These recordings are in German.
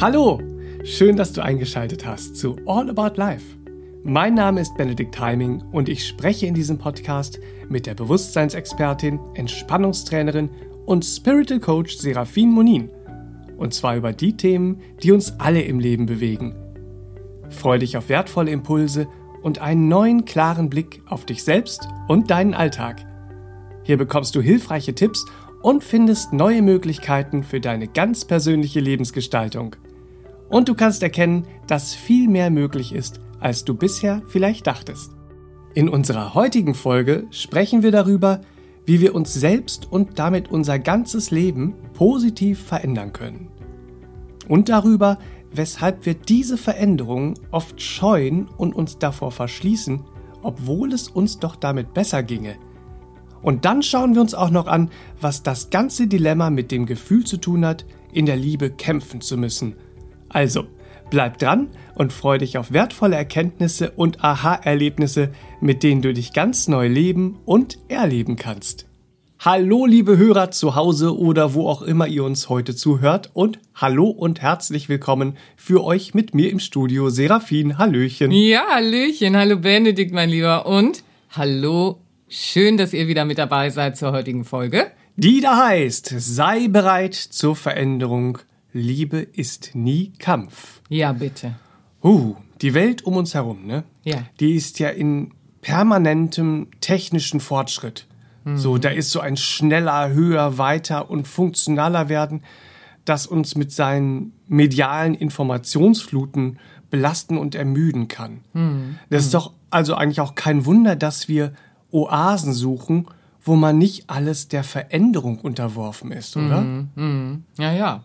Hallo, schön, dass du eingeschaltet hast zu All About Life. Mein Name ist Benedikt Heiming und ich spreche in diesem Podcast mit der Bewusstseinsexpertin, Entspannungstrainerin und Spiritual Coach Serafin Monin. Und zwar über die Themen, die uns alle im Leben bewegen. Freue dich auf wertvolle Impulse und einen neuen klaren Blick auf dich selbst und deinen Alltag. Hier bekommst du hilfreiche Tipps und findest neue Möglichkeiten für deine ganz persönliche Lebensgestaltung. Und du kannst erkennen, dass viel mehr möglich ist, als du bisher vielleicht dachtest. In unserer heutigen Folge sprechen wir darüber, wie wir uns selbst und damit unser ganzes Leben positiv verändern können. Und darüber, weshalb wir diese Veränderungen oft scheuen und uns davor verschließen, obwohl es uns doch damit besser ginge. Und dann schauen wir uns auch noch an, was das ganze Dilemma mit dem Gefühl zu tun hat, in der Liebe kämpfen zu müssen. Also, bleib dran und freu dich auf wertvolle Erkenntnisse und Aha-Erlebnisse, mit denen du dich ganz neu leben und erleben kannst. Hallo liebe Hörer zu Hause oder wo auch immer ihr uns heute zuhört und hallo und herzlich willkommen für euch mit mir im Studio Serafin. Hallöchen. Ja, Hallöchen. Hallo Benedikt, mein Lieber. Und hallo, schön, dass ihr wieder mit dabei seid zur heutigen Folge. Die da heißt, sei bereit zur Veränderung. Liebe ist nie Kampf. Ja, bitte. Uh, die Welt um uns herum, ne? Ja. Die ist ja in permanentem technischen Fortschritt. So, da ist so ein schneller, höher, weiter und funktionaler werden, das uns mit seinen medialen Informationsfluten belasten und ermüden kann. Das ist doch also eigentlich auch kein Wunder, dass wir Oasen suchen, wo man nicht alles der Veränderung unterworfen ist, oder? Ja, ja.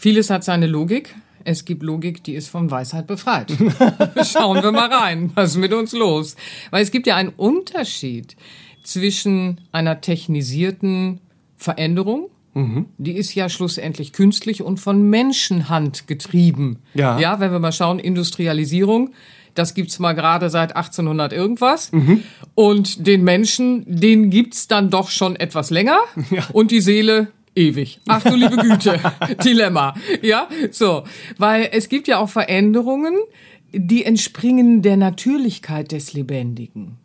Vieles hat seine Logik. Es gibt Logik, die ist von Weisheit befreit. Schauen wir mal rein. Was ist mit uns los? Weil es gibt ja einen Unterschied zwischen einer technisierten Veränderung, die ist ja schlussendlich künstlich und von Menschenhand getrieben. Ja. Ja, wenn wir mal schauen, Industrialisierung, das gibt's mal gerade seit 1800 irgendwas. Und den Menschen, den gibt's dann doch schon etwas länger. Ja. Und die Seele ewig. Ach du liebe Güte. Dilemma. Ja, so. Weil es gibt ja auch Veränderungen, die entspringen der Natürlichkeit des Lebendigen.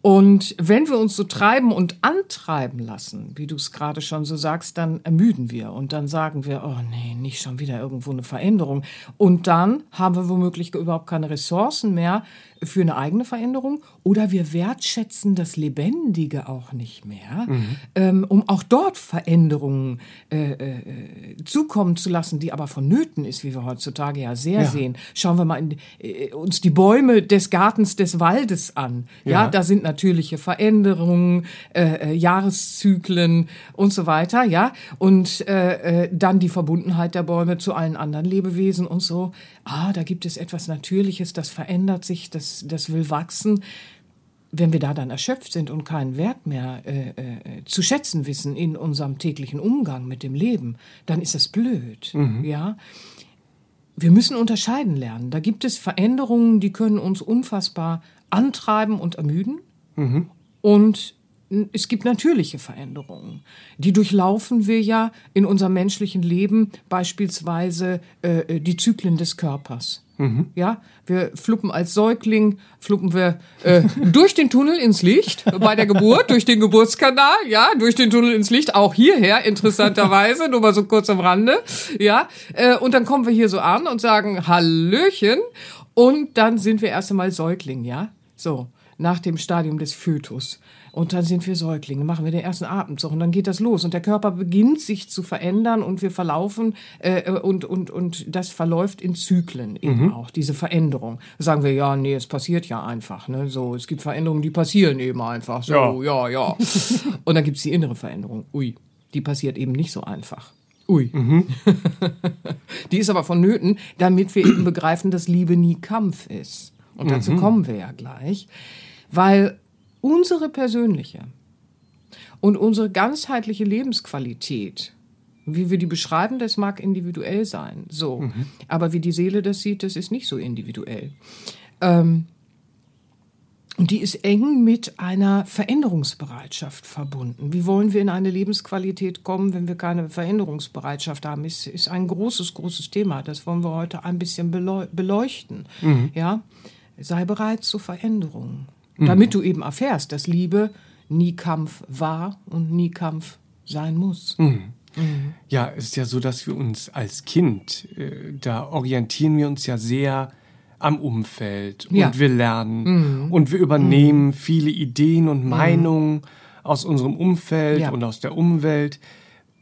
Und wenn wir uns so treiben und antreiben lassen, wie du es gerade schon so sagst, dann ermüden wir und dann sagen wir, oh nee, nicht schon wieder irgendwo eine Veränderung. Und dann haben wir womöglich überhaupt keine Ressourcen mehr für eine eigene Veränderung oder wir wertschätzen das Lebendige auch nicht mehr, ähm, um auch dort Veränderungen äh, äh, zukommen zu lassen, die aber vonnöten ist, wie wir heutzutage ja sehr Ja. sehen. Schauen wir mal in, äh, uns die Bäume des Gartens des Waldes an. Ja, Ja. da sind natürliche Veränderungen, äh, äh, Jahreszyklen und so weiter. Ja, und äh, dann die Verbundenheit der Bäume zu allen anderen Lebewesen und so. Ah, da gibt es etwas Natürliches, das verändert sich, das, das will wachsen wenn wir da dann erschöpft sind und keinen Wert mehr äh, äh, zu schätzen wissen in unserem täglichen Umgang mit dem Leben, dann ist das blöd. Ja, wir müssen unterscheiden lernen. Da gibt es Veränderungen, die können uns unfassbar antreiben und ermüden. Und es gibt natürliche Veränderungen. Die durchlaufen wir ja in unserem menschlichen Leben, beispielsweise äh, die Zyklen des Körpers. Ja, wir fluppen als Säugling, fluppen wir äh, durch den Tunnel ins Licht bei der Geburt, durch den Geburtskanal, ja, durch den Tunnel ins Licht, auch hierher, interessanterweise, nur mal so kurz am Rande, ja, äh, und dann kommen wir hier so an und sagen Hallöchen. Und dann sind wir erst einmal Säugling, ja, so, nach dem Stadium des Fötus. Und dann sind wir Säuglinge, machen wir den ersten Atemzug und dann geht das los und der Körper beginnt sich zu verändern und wir verlaufen äh, und, und, und das verläuft in Zyklen eben auch, diese Veränderung. Da sagen wir, ja, nee, es passiert ja einfach. Ne? So, es gibt Veränderungen, die passieren eben einfach. So, ja, ja. und dann gibt's die innere Veränderung. Ui, die passiert eben nicht so einfach. Ui. die ist aber vonnöten, damit wir eben begreifen, dass Liebe nie Kampf ist. Und dazu kommen wir ja gleich. Weil unsere persönliche und unsere ganzheitliche Lebensqualität, wie wir die beschreiben, das mag individuell sein, so. Aber wie die Seele das sieht, das ist nicht so individuell. Ähm, Und die ist eng mit einer Veränderungsbereitschaft verbunden. Wie wollen wir in eine Lebensqualität kommen, wenn wir keine Veränderungsbereitschaft haben? Ist, ist ein großes, großes Thema. Das wollen wir heute ein bisschen beleuchten. Mhm. Ja? Sei bereit zur Veränderung. Mhm. Damit du eben erfährst, dass Liebe nie Kampf war und nie Kampf sein muss. Mhm. Mhm. Ja, es ist ja so, dass wir uns als Kind, äh, da orientieren wir uns ja sehr am Umfeld und ja. wir lernen mhm. und wir übernehmen mhm. viele Ideen und mhm. Meinungen aus unserem Umfeld ja. und aus der Umwelt.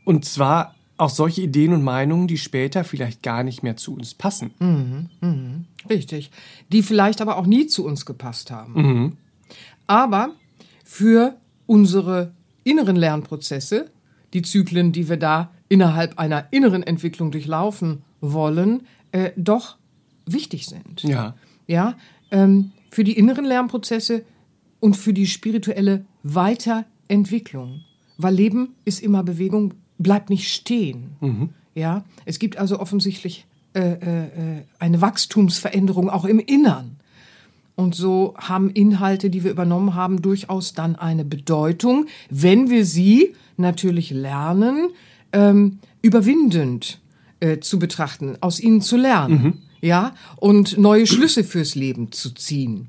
Und zwar auch solche Ideen und Meinungen, die später vielleicht gar nicht mehr zu uns passen. Mhm. Mhm. Richtig. Die vielleicht aber auch nie zu uns gepasst haben. Aber für unsere inneren Lernprozesse, die Zyklen, die wir da innerhalb einer inneren Entwicklung durchlaufen wollen, äh, doch wichtig sind. Ja. Ja, ähm, für die inneren Lernprozesse und für die spirituelle Weiterentwicklung. Weil Leben ist immer Bewegung, bleibt nicht stehen. Mhm. Ja, es gibt also offensichtlich äh, äh, eine Wachstumsveränderung auch im Innern. Und so haben Inhalte, die wir übernommen haben, durchaus dann eine Bedeutung, wenn wir sie natürlich lernen, ähm, überwindend äh, zu betrachten, aus ihnen zu lernen. Mhm ja, und neue Schlüsse fürs Leben zu ziehen.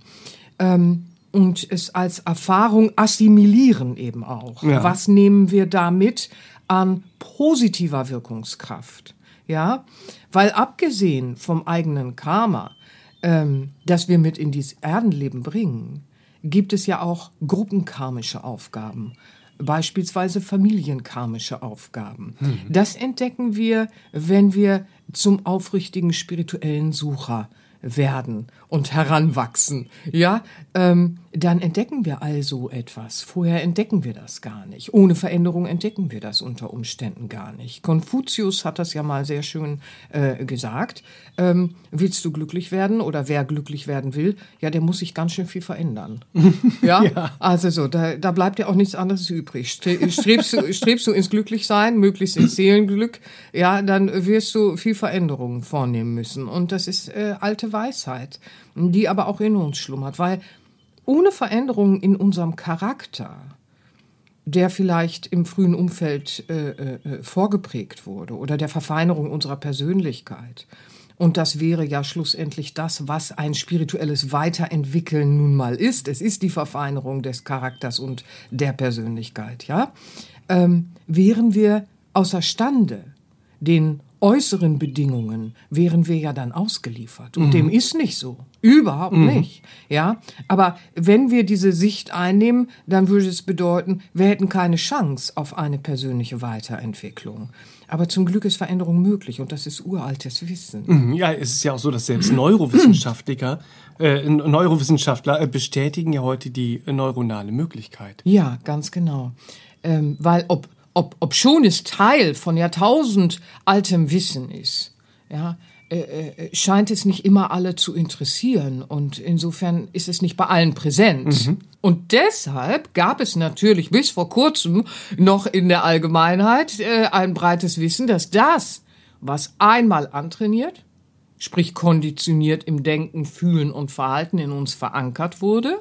Ähm, und es als Erfahrung assimilieren eben auch. Ja. Was nehmen wir damit an positiver Wirkungskraft? Ja, weil abgesehen vom eigenen Karma, ähm, das wir mit in dieses Erdenleben bringen, gibt es ja auch gruppenkarmische Aufgaben beispielsweise familienkarmische Aufgaben. Mhm. Das entdecken wir, wenn wir zum aufrichtigen spirituellen Sucher werden und heranwachsen, ja, ähm, dann entdecken wir also etwas. Vorher entdecken wir das gar nicht. Ohne Veränderung entdecken wir das unter Umständen gar nicht. Konfuzius hat das ja mal sehr schön äh, gesagt. Ähm, willst du glücklich werden oder wer glücklich werden will, ja, der muss sich ganz schön viel verändern. ja? ja? also so, da, da bleibt ja auch nichts anderes übrig. Strebst du, strebst du ins Glücklichsein, möglichst ins Seelenglück, ja, dann wirst du viel Veränderungen vornehmen müssen. Und das ist äh, alte Weisheit, die aber auch in uns schlummert, weil ohne Veränderungen in unserem Charakter, der vielleicht im frühen Umfeld äh, äh, äh, vorgeprägt wurde, oder der Verfeinerung unserer Persönlichkeit, und das wäre ja schlussendlich das, was ein spirituelles Weiterentwickeln nun mal ist. Es ist die Verfeinerung des Charakters und der Persönlichkeit, ja. Ähm, wären wir außerstande, den äußeren Bedingungen wären wir ja dann ausgeliefert. Und mhm. dem ist nicht so. Überhaupt mhm. nicht. Ja. Aber wenn wir diese Sicht einnehmen, dann würde es bedeuten, wir hätten keine Chance auf eine persönliche Weiterentwicklung. Aber zum Glück ist Veränderung möglich und das ist uraltes Wissen. Mhm. Ja, es ist ja auch so, dass selbst Neurowissenschaftler, äh, Neurowissenschaftler äh, bestätigen ja heute die neuronale Möglichkeit. Ja, ganz genau. Ähm, weil ob ob, ob schon es Teil von Jahrtausend altem Wissen ist, ja, äh, äh, scheint es nicht immer alle zu interessieren und insofern ist es nicht bei allen präsent. Mhm. Und deshalb gab es natürlich bis vor kurzem noch in der Allgemeinheit äh, ein breites Wissen, dass das, was einmal antrainiert, sprich konditioniert im Denken, Fühlen und Verhalten in uns verankert wurde,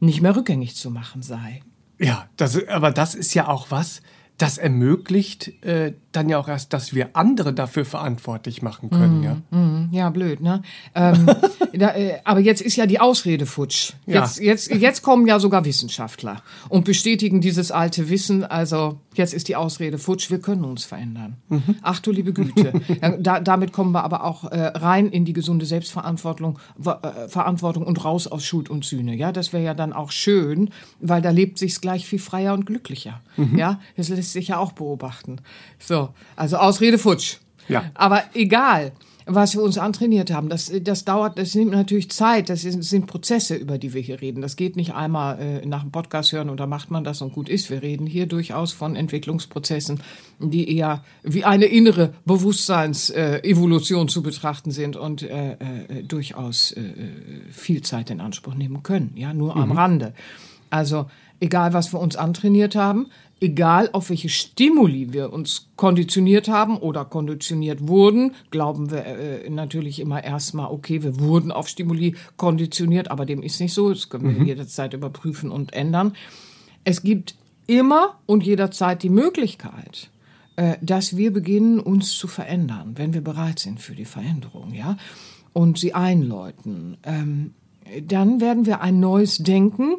nicht mehr rückgängig zu machen sei. Ja, das, aber das ist ja auch was, das ermöglicht äh, dann ja auch erst, dass wir andere dafür verantwortlich machen können, mm, ja. Mm, ja, blöd, ne? Ähm, da, äh, aber jetzt ist ja die Ausrede futsch. Jetzt, ja. jetzt, jetzt kommen ja sogar Wissenschaftler und bestätigen dieses alte Wissen. Also jetzt ist die Ausrede futsch, wir können uns verändern. Mhm. Ach du liebe Güte. da, damit kommen wir aber auch äh, rein in die gesunde Selbstverantwortung äh, Verantwortung und raus aus Schuld und Sühne. Ja, das wäre ja dann auch schön, weil da lebt sich's gleich viel freier und glücklicher. Mhm. Ja, das lässt sich ja auch beobachten. So, also Ausrede futsch. Ja. Aber egal was wir uns antrainiert haben. Das, das dauert, das nimmt natürlich Zeit. Das sind, sind Prozesse, über die wir hier reden. Das geht nicht einmal äh, nach dem Podcast hören und da macht man das und gut ist. Wir reden hier durchaus von Entwicklungsprozessen, die eher wie eine innere Bewusstseinsevolution äh, zu betrachten sind und äh, äh, durchaus äh, viel Zeit in Anspruch nehmen können. Ja, nur mhm. am Rande. Also egal, was wir uns antrainiert haben, egal auf welche Stimuli wir uns konditioniert haben oder konditioniert wurden, glauben wir äh, natürlich immer erstmal, okay, wir wurden auf Stimuli konditioniert, aber dem ist nicht so. Das können wir jederzeit überprüfen und ändern. Es gibt immer und jederzeit die Möglichkeit, äh, dass wir beginnen, uns zu verändern, wenn wir bereit sind für die Veränderung, ja, und sie einläuten. Ähm, dann werden wir ein neues Denken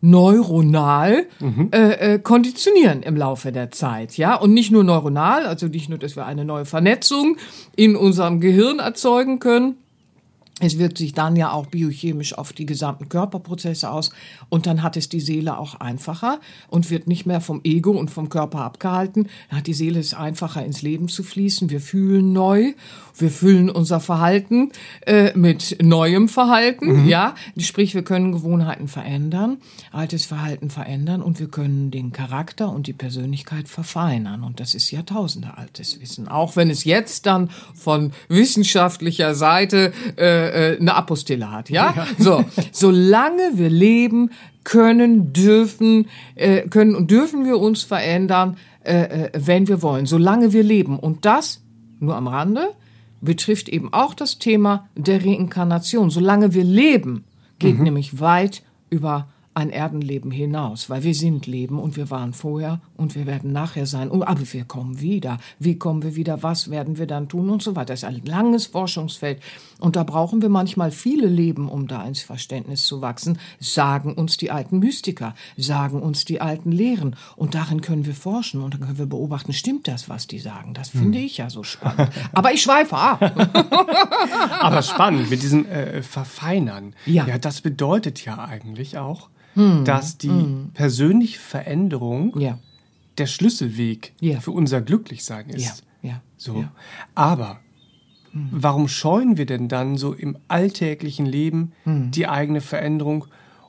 neuronal äh, äh, konditionieren im Laufe der Zeit, ja? Und nicht nur neuronal, also nicht nur, dass wir eine neue Vernetzung in unserem Gehirn erzeugen können, es wirkt sich dann ja auch biochemisch auf die gesamten Körperprozesse aus und dann hat es die Seele auch einfacher und wird nicht mehr vom Ego und vom Körper abgehalten. Dann hat die Seele es einfacher ins Leben zu fließen. Wir fühlen neu, wir füllen unser Verhalten äh, mit neuem Verhalten. Ja, sprich, wir können Gewohnheiten verändern, altes Verhalten verändern und wir können den Charakter und die Persönlichkeit verfeinern. Und das ist Jahrtausende altes Wissen. Auch wenn es jetzt dann von wissenschaftlicher Seite äh, äh, eine Apostille hat, ja? So, solange wir leben, können, dürfen, äh, können und dürfen wir uns verändern, äh, äh, wenn wir wollen, solange wir leben. Und das, nur am Rande, betrifft eben auch das Thema der Reinkarnation. Solange wir leben, geht nämlich weit über ein Erdenleben hinaus, weil wir sind Leben und wir waren vorher und wir werden nachher sein. Oh, aber wir kommen wieder. Wie kommen wir wieder? Was werden wir dann tun und so weiter? Das ist ein langes Forschungsfeld und da brauchen wir manchmal viele Leben, um da ins Verständnis zu wachsen. Sagen uns die alten Mystiker, sagen uns die alten Lehren und darin können wir forschen und dann können wir beobachten, stimmt das, was die sagen? Das finde ich ja so spannend. Aber ich schweife ab. Aber spannend mit diesem äh, Verfeinern. Ja. ja, das bedeutet ja eigentlich auch, Hm. dass die persönliche Veränderung Ja. der Schlüsselweg Ja. für unser Glücklichsein ist. ja. So. Ja. Hm. Aber warum scheuen wir denn dann so im alltäglichen Leben Hm. die eigene Veränderung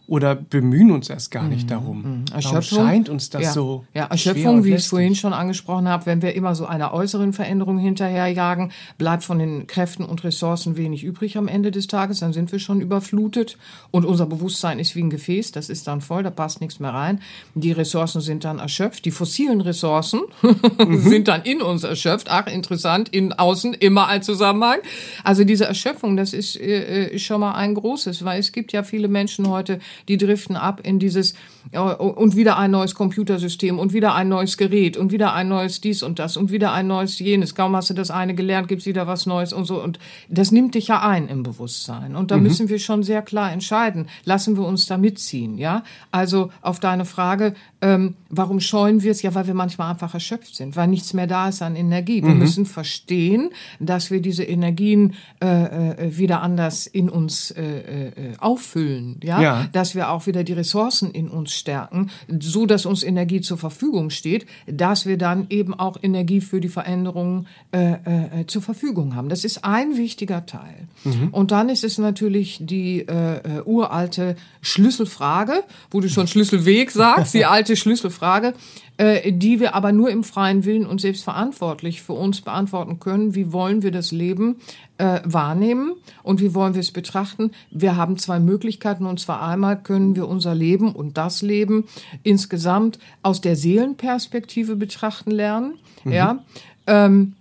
oder bemühen uns erst gar nicht darum? Warum scheint uns das ja. so? Ja, Erschöpfung, wie ich es vorhin schon angesprochen habe, wenn wir immer so einer äußeren Veränderung hinterherjagen, bleibt von den Kräften und Ressourcen wenig übrig am Ende des Tages, dann sind wir schon überflutet und unser Bewusstsein ist wie ein Gefäß, das ist dann voll, da passt nichts mehr rein. Die Ressourcen sind dann erschöpft, die fossilen Ressourcen sind dann in uns erschöpft. Ach, interessant, in außen immer ein Zusammenhang. Also diese Erschöpfung, das ist äh, äh, schon mal ein großes, weil es gibt ja viele Menschen heute, die driften ab in dieses und wieder ein neues Computersystem und wieder ein neues Gerät und wieder ein neues dies und das und wieder ein neues jenes. Kaum hast du das eine gelernt, gibt's wieder was Neues und so. Und das nimmt dich ja ein im Bewusstsein. Und da müssen wir schon sehr klar entscheiden, lassen wir uns da mitziehen, ja? Also auf deine Frage, ähm, warum scheuen wir es? Ja, weil wir manchmal einfach erschöpft sind, weil nichts mehr da ist an Energie. Wir müssen verstehen, dass wir diese Energien äh, äh, wieder anders in uns äh, äh, auffüllen, ja? Ja. dass wir auch wieder die Ressourcen in uns stärken, so dass uns Energie zur Verfügung steht, dass wir dann eben auch Energie für die Veränderungen äh, äh, zur Verfügung haben. Das ist ein wichtiger Teil. Und dann ist es natürlich die äh, äh, uralte Schlüsselfrage, wo du schon Schlüsselweg sagst, die alte Schlüsselfrage, äh, die wir aber nur im freien Willen und selbstverantwortlich für uns beantworten können. Wie wollen wir das Leben äh, wahrnehmen und wie wollen wir es betrachten? Wir haben zwei Möglichkeiten und zwar einmal können wir unser Leben und das Leben insgesamt aus der Seelenperspektive betrachten lernen. Ja. Ähm,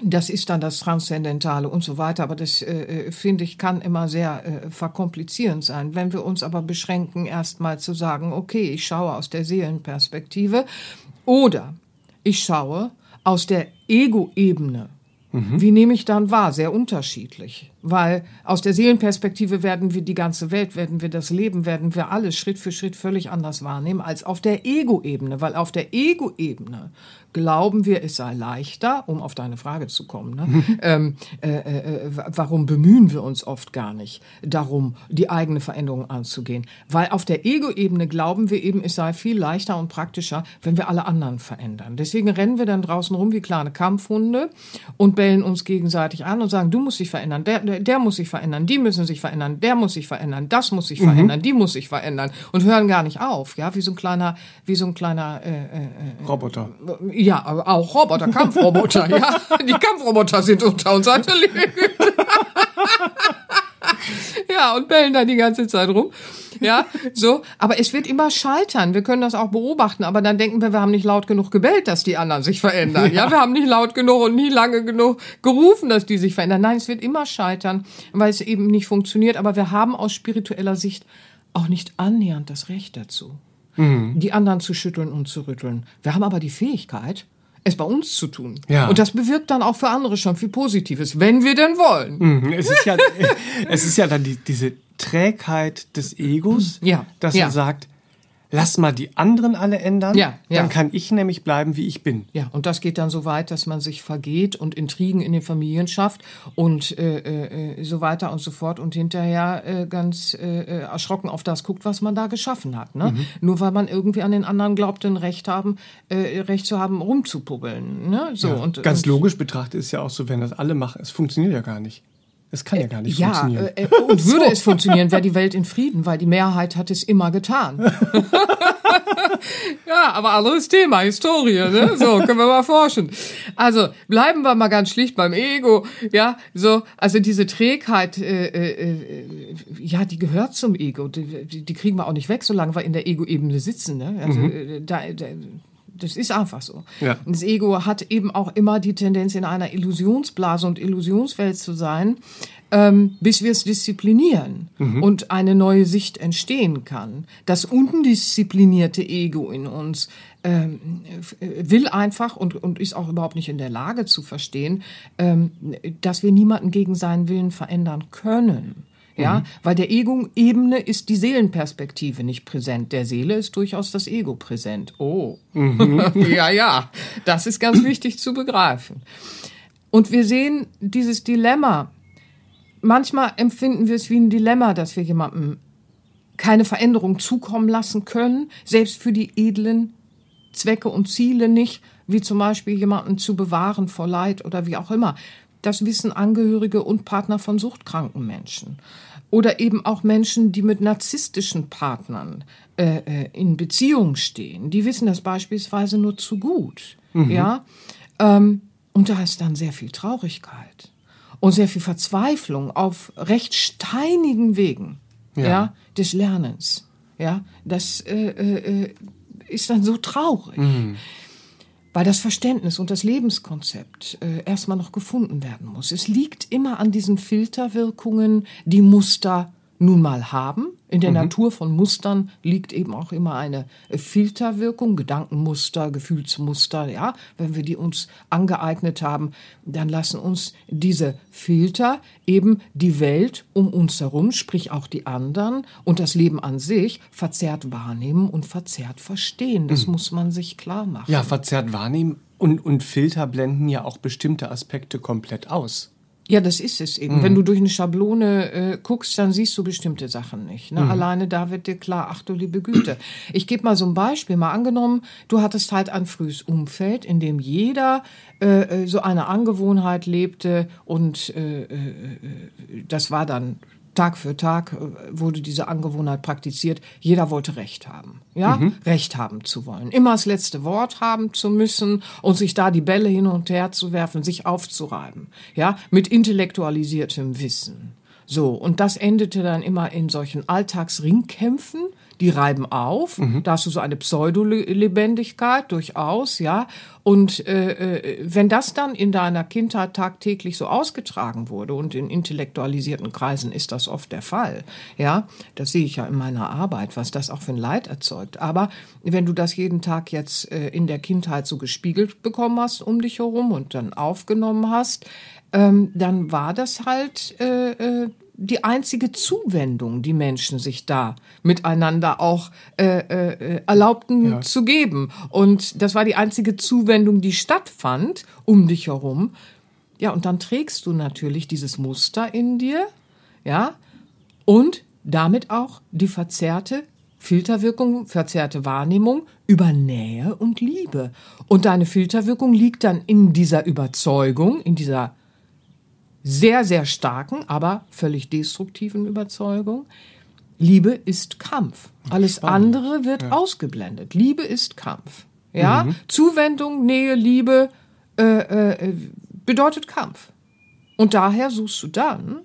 das ist dann das Transzendentale und so weiter, aber das äh, äh, finde ich kann immer sehr äh, verkomplizierend sein. Wenn wir uns aber beschränken, erstmal zu sagen, okay, ich schaue aus der Seelenperspektive oder ich schaue aus der Ego-Ebene. Wie nehme ich dann wahr? Sehr unterschiedlich. Weil aus der Seelenperspektive werden wir die ganze Welt, werden wir das Leben, werden wir alles Schritt für Schritt völlig anders wahrnehmen als auf der Ego-Ebene. Weil auf der Ego-Ebene glauben wir, es sei leichter, um auf deine Frage zu kommen. Ne? ähm, äh, äh, warum bemühen wir uns oft gar nicht darum, die eigene Veränderung anzugehen? Weil auf der Ego-Ebene glauben wir eben, es sei viel leichter und praktischer, wenn wir alle anderen verändern. Deswegen rennen wir dann draußen rum wie kleine Kampfhunde und bellen uns gegenseitig an und sagen, du musst dich verändern, der, der, der muss sich verändern, die müssen sich verändern, der muss sich verändern, das muss sich verändern, die muss sich verändern und hören gar nicht auf, ja, wie so ein kleiner, wie so ein kleiner äh, äh, Roboter. ja, auch Roboter, Kampfroboter, ja. Die Kampfroboter sind unter uns angelegt. ja, und bellen da die ganze Zeit rum. Ja, so. Aber es wird immer scheitern. Wir können das auch beobachten. Aber dann denken wir, wir haben nicht laut genug gebellt, dass die anderen sich verändern. Ja, ja wir haben nicht laut genug und nie lange genug gerufen, dass die sich verändern. Nein, es wird immer scheitern, weil es eben nicht funktioniert. Aber wir haben aus spiritueller Sicht auch nicht annähernd das Recht dazu, mhm. die anderen zu schütteln und zu rütteln. Wir haben aber die Fähigkeit, es bei uns zu tun. Ja. Und das bewirkt dann auch für andere schon viel Positives, wenn wir denn wollen. Mhm. Es, ist ja, es ist ja dann die, diese Trägheit des Egos, ja. dass ja. er sagt, lass mal die anderen alle ändern, ja, ja. dann kann ich nämlich bleiben, wie ich bin. Ja, und das geht dann so weit, dass man sich vergeht und Intrigen in den Familien schafft und äh, äh, so weiter und so fort und hinterher äh, ganz äh, äh, erschrocken auf das guckt, was man da geschaffen hat. Ne? Mhm. Nur weil man irgendwie an den anderen glaubt, ein Recht haben, äh, Recht zu haben, rumzupubbeln. Ne? So, ja, und, ganz und, logisch betrachtet ist ja auch so, wenn das alle machen, es funktioniert ja gar nicht. Es kann ja gar nicht ja, funktionieren. Äh, und würde so. es funktionieren, wäre die Welt in Frieden, weil die Mehrheit hat es immer getan. ja, aber anderes Thema, Historie, ne? So, können wir mal forschen. Also, bleiben wir mal ganz schlicht beim Ego, ja, so, also diese Trägheit, äh, äh, äh ja, die gehört zum Ego, die, die, kriegen wir auch nicht weg, solange wir in der Ego-Ebene sitzen, ne? Also, mhm. Äh, da, da das ist einfach so. Ja. Das Ego hat eben auch immer die Tendenz, in einer Illusionsblase und Illusionswelt zu sein, ähm, bis wir es disziplinieren mhm. und eine neue Sicht entstehen kann. Das undisziplinierte Ego in uns ähm, will einfach und, und ist auch überhaupt nicht in der Lage zu verstehen, ähm, dass wir niemanden gegen seinen Willen verändern können. Ja, mhm. weil der Ego-Ebene ist die Seelenperspektive nicht präsent. Der Seele ist durchaus das Ego präsent. Oh. Mhm. ja, ja. Das ist ganz wichtig zu begreifen. Und wir sehen dieses Dilemma. Manchmal empfinden wir es wie ein Dilemma, dass wir jemandem keine Veränderung zukommen lassen können, selbst für die edlen Zwecke und Ziele nicht, wie zum Beispiel jemanden zu bewahren vor Leid oder wie auch immer. Das wissen Angehörige und Partner von suchtkranken Menschen. Oder eben auch Menschen, die mit narzisstischen Partnern äh, äh, in Beziehung stehen. Die wissen das beispielsweise nur zu gut. Mhm. Ja? Ähm, und da ist dann sehr viel Traurigkeit und sehr viel Verzweiflung auf recht steinigen Wegen ja. ja des Lernens. Ja, das äh, äh, äh ist dann so traurig. Mhm weil das Verständnis und das Lebenskonzept äh, erstmal noch gefunden werden muss. Es liegt immer an diesen Filterwirkungen, die Muster nun mal haben. In der mhm. Natur von Mustern liegt eben auch immer eine äh, Filterwirkung, Gedankenmuster, Gefühlsmuster, ja. Wenn wir die uns angeeignet haben, dann lassen uns diese Filter eben die Welt um uns herum, sprich auch die anderen und das Leben an sich verzerrt wahrnehmen und verzerrt verstehen. Das mhm. muss man sich klar machen. Ja, verzerrt wahrnehmen und, und Filter blenden ja auch bestimmte Aspekte komplett aus. Ja, das ist es eben. Mhm. Wenn du durch eine Schablone äh, guckst, dann siehst du bestimmte Sachen nicht. Ne? Mhm. Alleine da wird dir klar, ach du liebe Güte. Ich gebe mal so ein Beispiel. Mal angenommen, du hattest halt ein frühes Umfeld, in dem jeder äh, äh so eine Angewohnheit lebte und äh, äh, äh das war dann Tag für Tag äh, wurde diese Angewohnheit praktiziert. Jeder wollte Recht haben. Ja, mhm. Recht haben zu wollen. Immer das letzte Wort haben zu müssen und sich da die Bälle hin und her zu werfen, sich aufzureiben. Ja, mit intellektualisiertem Wissen. So. Und das endete dann immer in solchen Alltagsringkämpfen die reiben auf. Mhm. Da hast du so eine Pseudolebendigkeit durchaus, ja. Und äh, äh, wenn das dann in deiner Kindheit tagtäglich so ausgetragen wurde und in intellektualisierten Kreisen ist das oft der Fall, ja, das sehe ich ja in meiner Arbeit, was das auch für ein Leid erzeugt. Aber wenn du das jeden Tag jetzt äh, in der Kindheit so gespiegelt bekommen hast um dich herum und dann aufgenommen hast, ähm, dann war das halt äh, äh, die einzige Zuwendung, die Menschen sich da miteinander auch äh, äh, erlaubten ja. zu geben. Und das war die einzige Zuwendung, die stattfand um dich herum. Ja, und dann trägst du natürlich dieses Muster in dir, ja, und damit auch die verzerrte Filterwirkung, verzerrte Wahrnehmung über Nähe und Liebe. Und deine Filterwirkung liegt dann in dieser Überzeugung, in dieser sehr, sehr starken, aber völlig destruktiven Überzeugung. Liebe ist Kampf. Alles Spannend. andere wird ja. ausgeblendet. Liebe ist Kampf. Ja, mhm. Zuwendung, Nähe, Liebe äh, äh, bedeutet Kampf. Und daher suchst du dann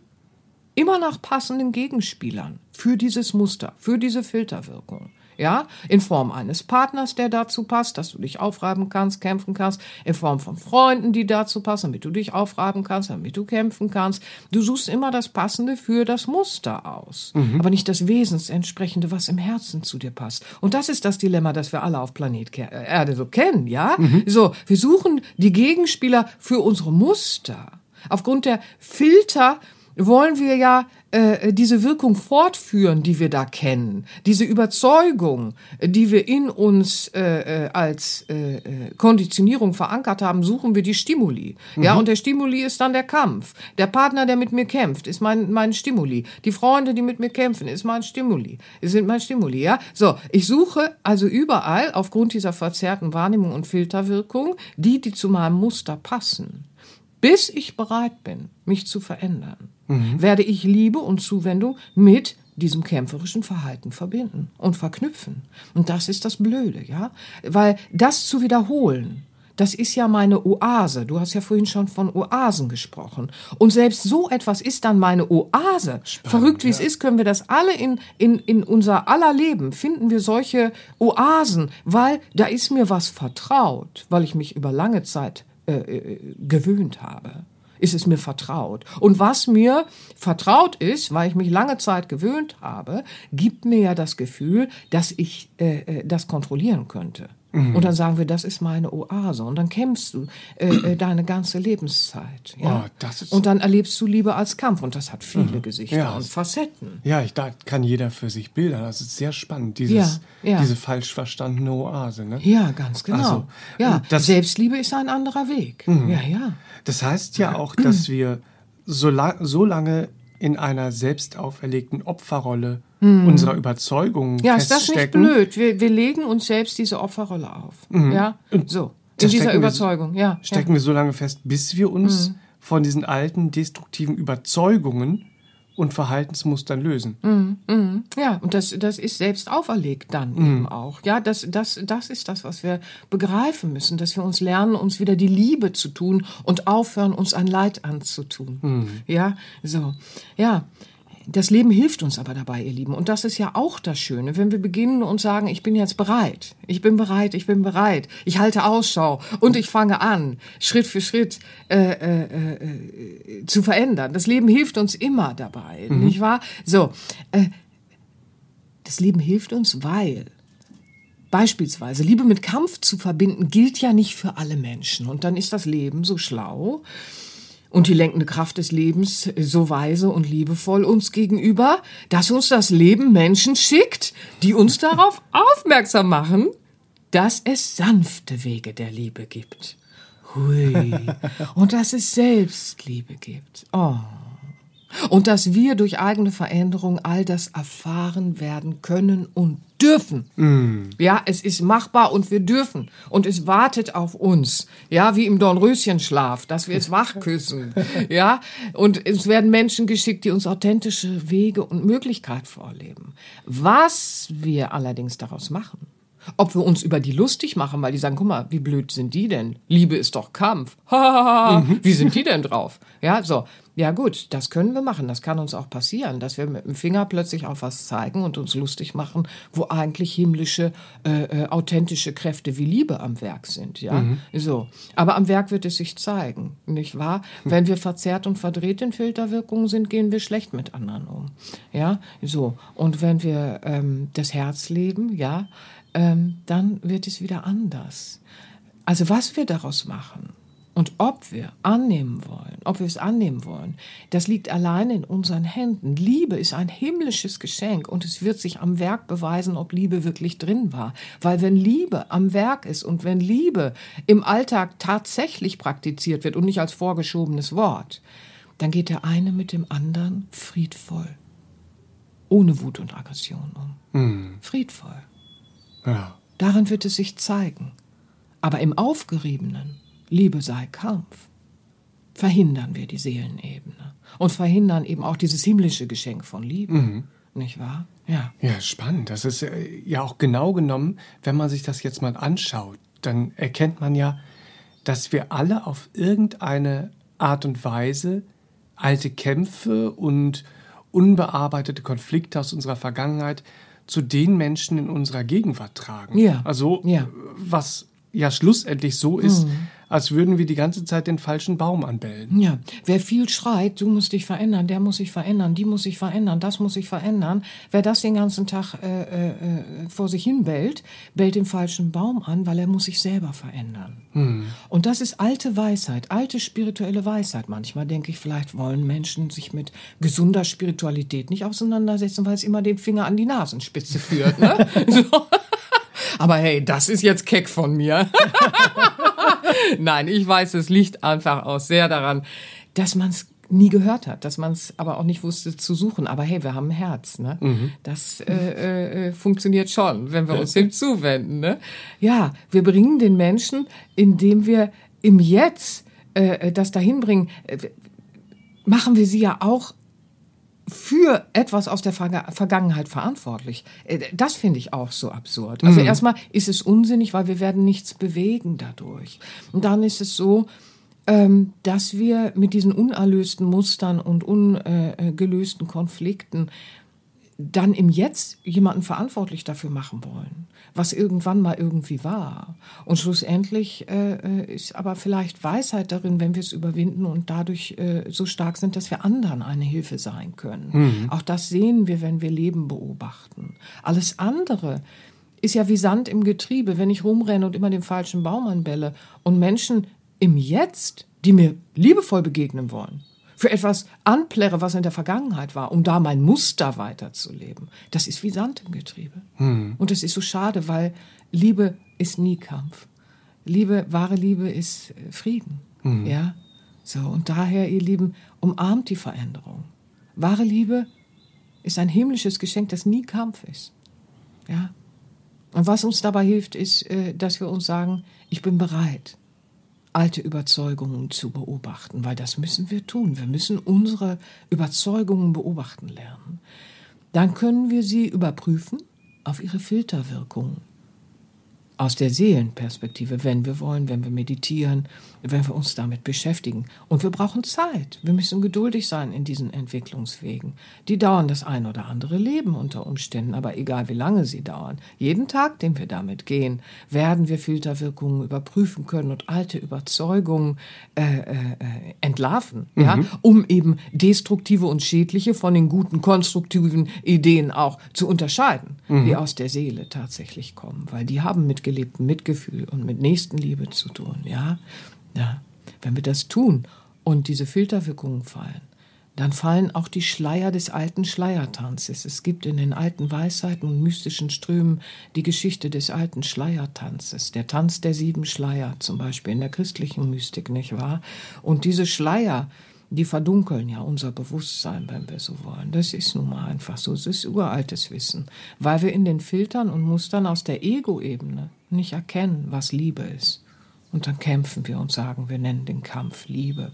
immer nach passenden Gegenspielern für dieses Muster, für diese Filterwirkung. Ja, in Form eines Partners, der dazu passt, dass du dich aufreiben kannst, kämpfen kannst, in Form von Freunden, die dazu passen, damit du dich aufreiben kannst, damit du kämpfen kannst. Du suchst immer das Passende für das Muster aus, mhm. aber nicht das Wesensentsprechende, was im Herzen zu dir passt. Und das ist das Dilemma, das wir alle auf Planet äh, Erde so kennen, ja? Mhm. So, wir suchen die Gegenspieler für unsere Muster. Aufgrund der Filter wollen wir ja äh, diese Wirkung fortführen, die wir da kennen, diese Überzeugung, die wir in uns äh, äh als äh, äh, Konditionierung verankert haben, suchen wir die Stimuli. Mhm. Ja, und der Stimuli ist dann der Kampf. Der Partner, der mit mir kämpft, ist mein mein Stimuli. Die Freunde, die mit mir kämpfen, ist mein Stimuli. Sind mein Stimuli. Ja, so ich suche also überall aufgrund dieser verzerrten Wahrnehmung und Filterwirkung die, die zu meinem Muster passen bis ich bereit bin, mich zu verändern, mhm. werde ich Liebe und Zuwendung mit diesem kämpferischen Verhalten verbinden und verknüpfen. Und das ist das Blöde, ja? Weil das zu wiederholen, das ist ja meine Oase. Du hast ja vorhin schon von Oasen gesprochen. Und selbst so etwas ist dann meine Oase. Spannend, Verrückt wie ja. es ist, können wir das alle in, in, in unser aller Leben finden wir solche Oasen, weil da ist mir was vertraut, weil ich mich über lange Zeit äh, äh, gewöhnt habe. Ist es mir vertraut. Und was mir vertraut ist, weil ich mich lange Zeit gewöhnt habe, gibt mir ja das Gefühl, dass ich äh, äh das kontrollieren könnte. Mhm. Und dann sagen wir, das ist meine Oase. Und dann kämpfst du äh, äh, deine ganze Lebenszeit. Ja? Oh, das ist und dann erlebst du Liebe als Kampf. Und das hat viele mhm. Gesichter ja. und Facetten. Ja, ich, da kann jeder für sich Bilder. Das ist sehr spannend, dieses, ja, ja. diese falsch verstandene Oase. Ne? Ja, ganz genau. Also, ja, das, Selbstliebe ist ein anderer Weg. Mhm. Ja, ja. Das heißt ja auch, dass wir so, la so lange in einer selbst auferlegten Opferrolle hm. unserer Überzeugung Ja, ist das nicht blöd? Wir, wir legen uns selbst diese Opferrolle auf. Mhm. Ja, so. In dieser Überzeugung, wir, ja. Stecken ja. wir so lange fest, bis wir uns mhm. von diesen alten destruktiven Überzeugungen und Verhaltensmustern lösen. Mm, mm, ja, und das, das ist selbst auferlegt dann mm. eben auch. Ja, das, das, das ist das, was wir begreifen müssen, dass wir uns lernen, uns wieder die Liebe zu tun und aufhören, uns ein Leid anzutun. Mm. Ja, so. Ja, das Leben hilft uns aber dabei, ihr Lieben. Und das ist ja auch das Schöne, wenn wir beginnen und sagen, ich bin jetzt bereit. Ich bin bereit, ich bin bereit. Ich halte Ausschau und ich fange an, Schritt für Schritt äh, äh, äh, zu verändern. Das Leben hilft uns immer dabei, mhm. nicht wahr? So, äh, das Leben hilft uns, weil Beispielsweise Liebe mit Kampf zu verbinden, gilt ja nicht für alle Menschen. Und dann ist das Leben so schlau, und die lenkende Kraft des Lebens so weise und liebevoll uns gegenüber, dass uns das Leben Menschen schickt, die uns darauf aufmerksam machen, dass es sanfte Wege der Liebe gibt. Hui. Und dass es Selbstliebe gibt. Oh. Und dass wir durch eigene Veränderung all das erfahren werden können und dürfen. Mm. Ja, es ist machbar und wir dürfen. Und es wartet auf uns. Ja, wie im Dornröschenschlaf, dass wir es wach küssen. ja, und es werden Menschen geschickt, die uns authentische Wege und Möglichkeiten vorleben. Was wir allerdings daraus machen, ob wir uns über die lustig machen, weil die sagen, guck mal, wie blöd sind die denn? Liebe ist doch Kampf. Mhm. wie sind die denn drauf? Ja, so. Ja gut, das können wir machen. Das kann uns auch passieren, dass wir mit dem Finger plötzlich auf was zeigen und uns lustig machen, wo eigentlich himmlische, äh, äh, authentische Kräfte wie Liebe am Werk sind. Ja, mhm. so. Aber am Werk wird es sich zeigen, nicht wahr? Mhm. Wenn wir verzerrt und verdreht in Filterwirkungen sind, gehen wir schlecht mit anderen um. Ja, so. Und wenn wir ähm, das Herz leben, ja, ähm, dann wird es wieder anders. Also was wir daraus machen, und ob wir annehmen wollen, ob wir es annehmen wollen, das liegt allein in unseren Händen. Liebe ist ein himmlisches Geschenk und es wird sich am Werk beweisen, ob Liebe wirklich drin war. Weil wenn Liebe am Werk ist und wenn Liebe im Alltag tatsächlich praktiziert wird und nicht als vorgeschobenes Wort, dann geht der eine mit dem anderen friedvoll, ohne Wut und Aggression um. Mhm. Friedvoll. Ja. Darin wird es sich zeigen. Aber im Aufgeriebenen, Liebe sei Kampf, verhindern wir die Seelenebene und verhindern eben auch dieses himmlische Geschenk von Liebe. Mhm. Nicht wahr? Ja. Ja, spannend. Das ist ja auch genau genommen, wenn man sich das jetzt mal anschaut, dann erkennt man ja, dass wir alle auf irgendeine Art und Weise alte Kämpfe und unbearbeitete Konflikte aus unserer Vergangenheit zu den Menschen in unserer Gegenwart tragen. Ja. Also Ja. was ja schlussendlich so ist, als würden wir die ganze Zeit den falschen Baum anbellen. Ja, wer viel schreit, du musst dich verändern, der muss sich verändern, die muss sich verändern, das muss sich verändern. Wer das den ganzen Tag äh, äh, äh, vor sich hin bellt, bellt den falschen Baum an, weil er muss sich selber verändern. Und das ist alte Weisheit, alte spirituelle Weisheit. Manchmal denke ich, vielleicht wollen Menschen sich mit gesunder Spiritualität nicht auseinandersetzen, weil es immer den Finger an die Nasenspitze führt. Ne? so. Aber hey, das ist jetzt keck von mir. Nein, ich weiß, es liegt einfach auch sehr daran, dass man es nie gehört hat, dass man es aber auch nicht wusste zu suchen. Aber hey, wir haben ein Herz, ne? Das äh, äh, funktioniert schon, wenn wir uns dem zuwenden, ne? Ja, wir bringen den Menschen, indem wir im Jetzt äh, das dahin bringen, äh, machen wir sie ja auch für etwas aus der Verga Vergangenheit verantwortlich. Äh, Das finde ich auch so absurd. Also erstmal ist es unsinnig, weil wir werden nichts bewegen dadurch. Und dann ist es so, ähm, dass wir mit diesen unerlösten Mustern und ungelösten Konflikten dann im Jetzt jemanden verantwortlich dafür machen wollen, was irgendwann mal irgendwie war. Und schlussendlich äh, äh, ist aber vielleicht Weisheit darin, wenn wir es überwinden und dadurch äh, so stark sind, dass wir anderen eine Hilfe sein können. Auch das sehen wir, wenn wir Leben beobachten. Alles andere ist ja wie Sand im Getriebe, wenn ich rumrenne und immer den falschen Baum anbelle und Menschen im Jetzt, die mir liebevoll begegnen wollen, für etwas anplärre, was in der Vergangenheit war, um da mein Muster weiterzuleben. Das ist wie Sand im Getriebe. Und das ist so schade, weil Liebe ist nie Kampf. Liebe, wahre Liebe ist äh, Frieden. Ja? So, und daher, ihr Lieben, umarmt die Veränderung. Wahre Liebe ist ein himmlisches Geschenk, das nie Kampf ist. Ja? Und was uns dabei hilft, ist, äh, dass wir uns sagen, ich bin bereit, alte Überzeugungen zu beobachten, weil das müssen wir tun. Wir müssen unsere Überzeugungen beobachten lernen. Dann können wir sie überprüfen auf ihre Filterwirkung. Aus der Seelenperspektive, wenn wir wollen, wenn wir meditieren, wenn wir uns damit beschäftigen. Und wir brauchen Zeit. Wir müssen geduldig sein in diesen Entwicklungswegen. Die dauern das ein oder andere Leben unter Umständen, aber egal wie lange sie dauern. Jeden Tag, den wir damit gehen, werden wir Filterwirkungen überprüfen können und alte Überzeugungen äh, äh, entlarven, ja, um eben destruktive und schädliche von den guten, konstruktiven Ideen auch zu unterscheiden, die aus der Seele tatsächlich kommen, weil die haben mit gelebtem Mitgefühl und mit Nächstenliebe zu tun, ja. Ja, wenn wir das tun und diese Filterwirkungen fallen, dann fallen auch die Schleier des alten Schleiertanzes. Es gibt in den alten Weisheiten und mystischen Strömen die Geschichte des alten Schleiertanzes, der Tanz der sieben Schleier, zum Beispiel in der christlichen Mystik, nicht wahr? Und diese Schleier, die verdunkeln ja unser Bewusstsein, wenn wir so wollen. Das ist nun mal einfach so. Es ist uraltes Wissen, weil wir in den Filtern und Mustern aus der Ego-Ebene nicht erkennen, was Liebe ist. Und dann kämpfen wir und sagen, wir nennen den Kampf Liebe.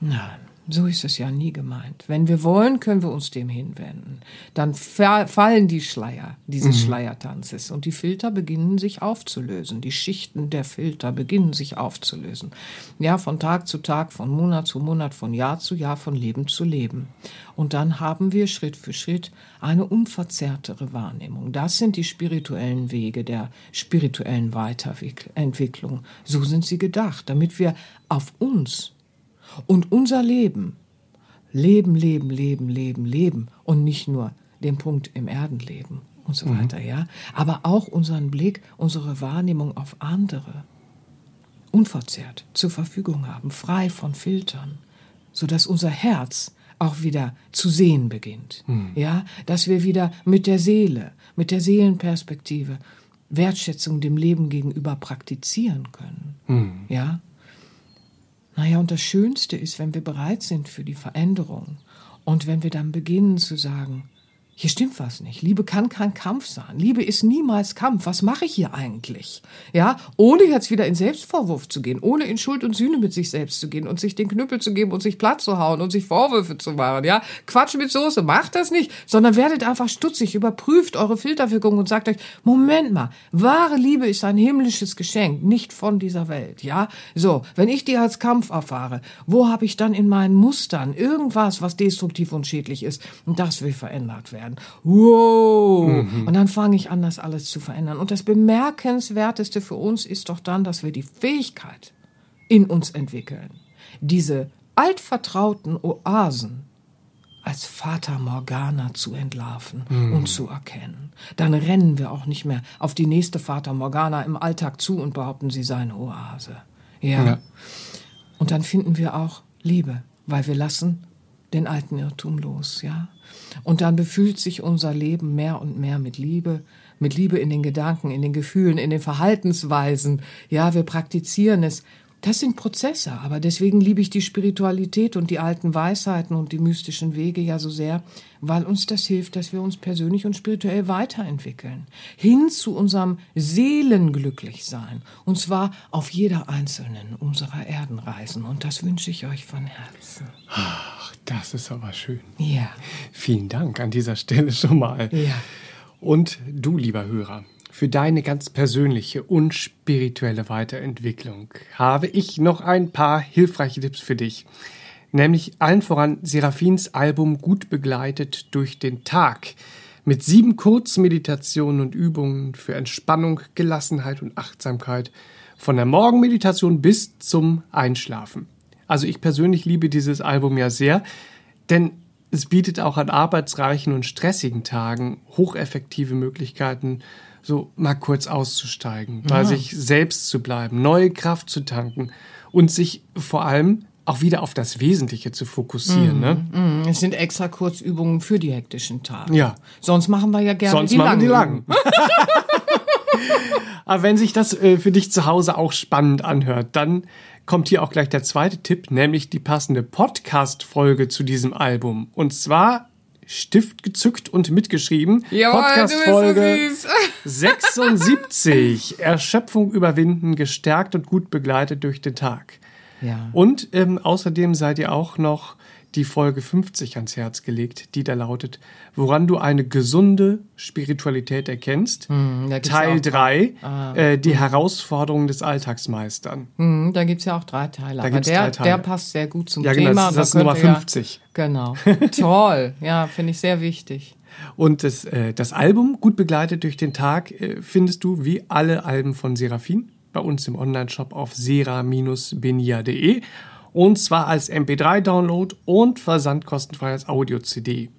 Nein, so ist es ja nie gemeint. Wenn wir wollen, können wir uns dem hinwenden. Dann fa- fallen die Schleier dieses Schleiertanzes und die Filter beginnen sich aufzulösen. Die Schichten der Filter beginnen sich aufzulösen. Ja, von Tag zu Tag, von Monat zu Monat, von Jahr zu Jahr, von Leben zu Leben. Und dann haben wir Schritt für Schritt eine unverzerrtere Wahrnehmung. Das sind die spirituellen Wege der spirituellen Weiterentwicklung. So sind sie gedacht, damit wir auf uns und unser Leben, Leben, Leben, Leben, Leben, Leben und nicht nur den Punkt im Erdenleben und so weiter, ja, aber auch unseren Blick, unsere Wahrnehmung auf andere unverzerrt zur Verfügung haben, frei von Filtern, so dass unser Herz auch wieder zu sehen beginnt, ja, dass wir wieder mit der Seele, mit der Seelenperspektive Wertschätzung dem Leben gegenüber praktizieren können, ja, naja, und das Schönste ist, wenn wir bereit sind für die Veränderung und wenn wir dann beginnen zu sagen, hier stimmt was nicht. Liebe kann kein Kampf sein. Liebe ist niemals Kampf. Was mache ich hier eigentlich? Ja, ohne jetzt wieder in Selbstvorwurf zu gehen, ohne in Schuld und Sühne mit sich selbst zu gehen und sich den Knüppel zu geben und sich platt zu hauen und sich Vorwürfe zu machen. Ja, Quatsch mit Soße, macht das nicht, sondern werdet einfach stutzig, überprüft eure Filterwirkung und sagt euch, Moment mal, wahre Liebe ist ein himmlisches Geschenk, nicht von dieser Welt. Ja, so, wenn ich die als Kampf erfahre, wo habe ich dann in meinen Mustern irgendwas, was destruktiv und schädlich ist? Und das will verändert werden werden. Wow! Mhm. Und dann fange ich an, das alles zu verändern. Und das Bemerkenswerteste für uns ist doch dann, dass wir die Fähigkeit in uns entwickeln, diese altvertrauten Oasen als Fata Morgana zu entlarven mhm. und zu erkennen. Dann rennen wir auch nicht mehr auf die nächste Fata Morgana im Alltag zu und behaupten, sie sei eine Oase. ja. ja. Und dann finden wir auch Liebe, weil wir lassen den alten Irrtum los, ja. Und dann befühlt sich unser Leben mehr und mehr mit Liebe, mit Liebe in den Gedanken, in den Gefühlen, in den Verhaltensweisen. Ja, wir praktizieren es. Das sind Prozesse, aber deswegen liebe ich die Spiritualität und die alten Weisheiten und die mystischen Wege ja so sehr, weil uns das hilft, dass wir uns persönlich und spirituell weiterentwickeln. Hin zu unserem Seelenglücklichsein. Und zwar auf jeder einzelnen unserer Erdenreisen. Und das wünsche ich euch von Herzen. Ach, das ist aber schön. Ja. Vielen Dank an dieser Stelle schon mal. Ja. Und du, lieber Hörer, für deine ganz persönliche und spirituelle Weiterentwicklung habe ich noch ein paar hilfreiche Tipps für dich. Nämlich allen voran Seraphins Album Gut begleitet durch den Tag mit sieben Kurzmeditationen und Übungen für Entspannung, Gelassenheit und Achtsamkeit von der Morgenmeditation bis zum Einschlafen. Also ich persönlich liebe dieses Album ja sehr, denn es bietet auch an arbeitsreichen und stressigen Tagen hocheffektive Möglichkeiten, so mal kurz auszusteigen, bei ja. sich selbst zu bleiben, neue Kraft zu tanken und sich vor allem auch wieder auf das Wesentliche zu fokussieren. Mm, ne? Mm, es sind extra Kurzübungen für die hektischen Tage. Ja. Sonst machen wir ja gerne Sonst die machen langen. die langen. Aber wenn sich das äh, für dich zu Hause auch spannend anhört, dann kommt hier auch gleich der zweite Tipp, nämlich die passende Podcast-Folge zu diesem Album. Und zwar Stift gezückt und mitgeschrieben. Podcast-Folge 76. Erschöpfung überwinden, gestärkt und gut begleitet durch den Tag. Ja. Und ähm, außerdem seid ihr auch noch die Folge 50 ans Herz gelegt, die da lautet, woran du eine gesunde Spiritualität erkennst. Hm, Teil 3, ah, äh, die hm. Herausforderungen des Alltags meistern. Hm, da gibt es ja auch drei Teile. Da aber der, drei Teile. der passt sehr gut zum ja, Thema. Genau, das, das ist Nummer 50. Ja, genau. Toll. Ja, finde ich sehr wichtig. Und das, äh, das Album, gut begleitet durch den Tag, äh, findest du wie alle Alben von Seraphin bei uns im Onlineshop auf sera-benia.de und zwar als MP3-Download und versandkostenfrei als Audio-CD.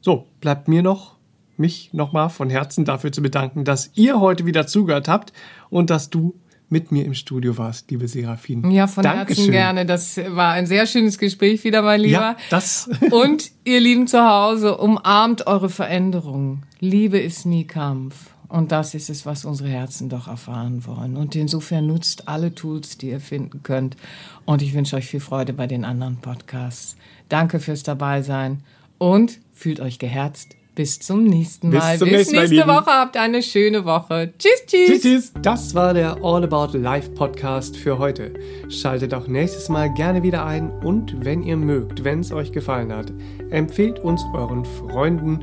So, bleibt mir noch, mich nochmal von Herzen dafür zu bedanken, dass ihr heute wieder zugehört habt und dass du mit mir im Studio warst, liebe Serafin. Ja, von Dankeschön. Herzen gerne. Das war ein sehr schönes Gespräch wieder, mein Lieber. Ja, das. und ihr Lieben zu Hause, umarmt eure Veränderungen. Liebe ist nie Kampf. Und das ist es, was unsere Herzen doch erfahren wollen. Und insofern nutzt alle Tools, die ihr finden könnt. Und ich wünsche euch viel Freude bei den anderen Podcasts. Danke fürs Dabeisein und fühlt euch geherzt. Bis zum nächsten Mal. Bis, zum Bis nächste Mal, Woche. Habt eine schöne Woche. Tschüss, tschüss. Tschüss, tschüss. Das war der All About Life Podcast für heute. Schaltet auch nächstes Mal gerne wieder ein und wenn ihr mögt, wenn es euch gefallen hat, empfehlt uns euren Freunden